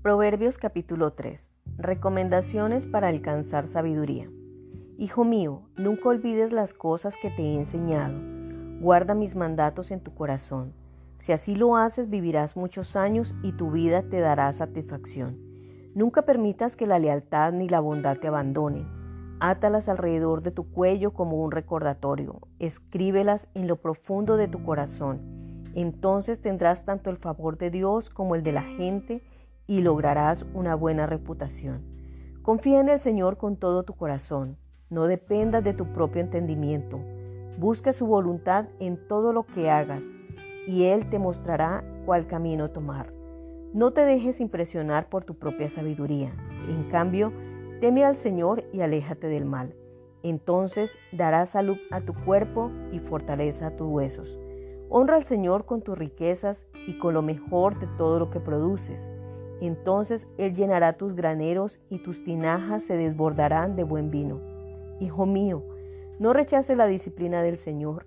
Proverbios capítulo 3. Recomendaciones para alcanzar sabiduría. Hijo mío, nunca olvides las cosas que te he enseñado. Guarda mis mandatos en tu corazón. Si así lo haces, vivirás muchos años y tu vida te dará satisfacción. Nunca permitas que la lealtad ni la bondad te abandonen. Átalas alrededor de tu cuello como un recordatorio. Escríbelas en lo profundo de tu corazón. Entonces tendrás tanto el favor de Dios como el de la gente y lograrás una buena reputación. Confía en el Señor con todo tu corazón. No dependas de tu propio entendimiento. Busca su voluntad en todo lo que hagas y Él te mostrará cuál camino tomar. No te dejes impresionar por tu propia sabiduría. En cambio, teme al Señor y aléjate del mal. Entonces darás salud a tu cuerpo y fortaleza a tus huesos. Honra al Señor con tus riquezas y con lo mejor de todo lo que produces entonces Él llenará tus graneros y tus tinajas se desbordarán de buen vino. Hijo mío, no rechaces la disciplina del Señor,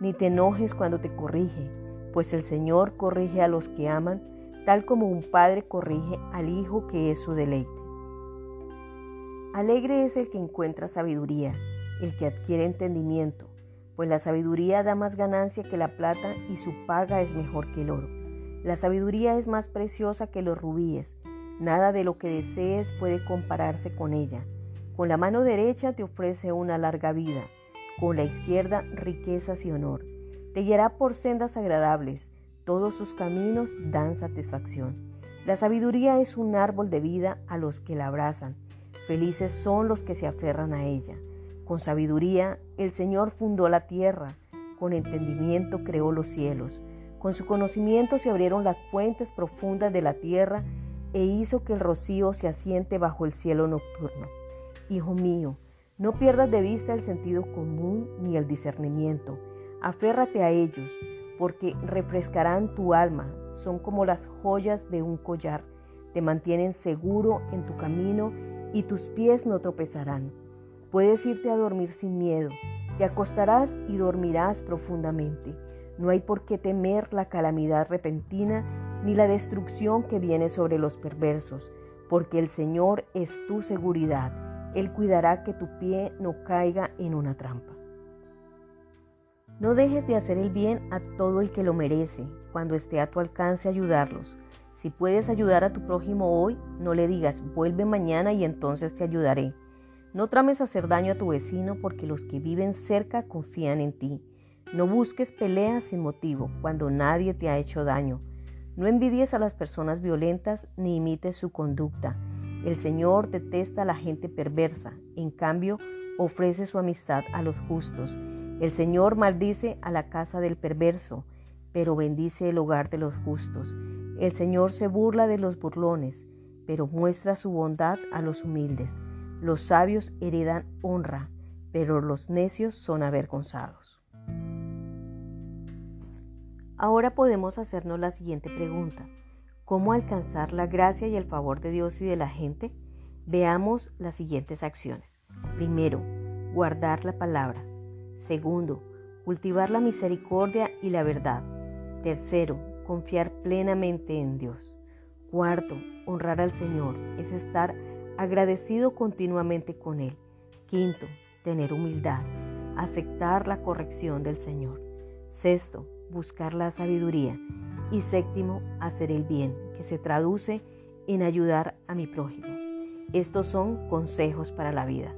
ni te enojes cuando te corrige, pues el Señor corrige a los que aman, tal como un padre corrige al hijo que es su deleite. Alegre es el que encuentra sabiduría, el que adquiere entendimiento, pues la sabiduría da más ganancia que la plata y su paga es mejor que el oro. La sabiduría es más preciosa que los rubíes. Nada de lo que desees puede compararse con ella. Con la mano derecha te ofrece una larga vida, con la izquierda riquezas y honor. Te guiará por sendas agradables, todos sus caminos dan satisfacción. La sabiduría es un árbol de vida a los que la abrazan. Felices son los que se aferran a ella. Con sabiduría el Señor fundó la tierra, con entendimiento creó los cielos. Con su conocimiento se abrieron las fuentes profundas de la tierra e hizo que el rocío se asiente bajo el cielo nocturno. Hijo mío, no pierdas de vista el sentido común ni el discernimiento. Aférrate a ellos, porque refrescarán tu alma. Son como las joyas de un collar. Te mantienen seguro en tu camino y tus pies no tropezarán. Puedes irte a dormir sin miedo. Te acostarás y dormirás profundamente no hay por qué temer la calamidad repentina ni la destrucción que viene sobre los perversos, porque el Señor es tu seguridad. Él cuidará que tu pie no caiga en una trampa. No dejes de hacer el bien a todo el que lo merece, cuando esté a tu alcance ayudarlos. Si puedes ayudar a tu prójimo hoy, no le digas, vuelve mañana y entonces te ayudaré. No trames hacer daño a tu vecino porque los que viven cerca confían en ti. No busques peleas sin motivo cuando nadie te ha hecho daño. No envidies a las personas violentas ni imites su conducta. El Señor detesta a la gente perversa, en cambio ofrece su amistad a los justos. El Señor maldice a la casa del perverso, pero bendice el hogar de los justos. El Señor se burla de los burlones, pero muestra su bondad a los humildes. Los sabios heredan honra, pero los necios son avergonzados. Ahora podemos hacernos la siguiente pregunta. ¿Cómo alcanzar la gracia y el favor de Dios y de la gente? Veamos las siguientes acciones. Primero, guardar la palabra. Segundo, cultivar la misericordia y la verdad. Tercero, confiar plenamente en Dios. Cuarto, honrar al Señor es estar agradecido continuamente con Él. Quinto, tener humildad, aceptar la corrección del Señor. Sexto, buscar la sabiduría. Y séptimo, hacer el bien, que se traduce en ayudar a mi prójimo. Estos son consejos para la vida.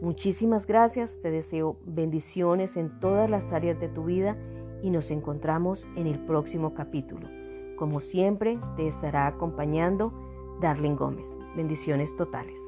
Muchísimas gracias, te deseo bendiciones en todas las áreas de tu vida y nos encontramos en el próximo capítulo. Como siempre, te estará acompañando Darlene Gómez. Bendiciones totales.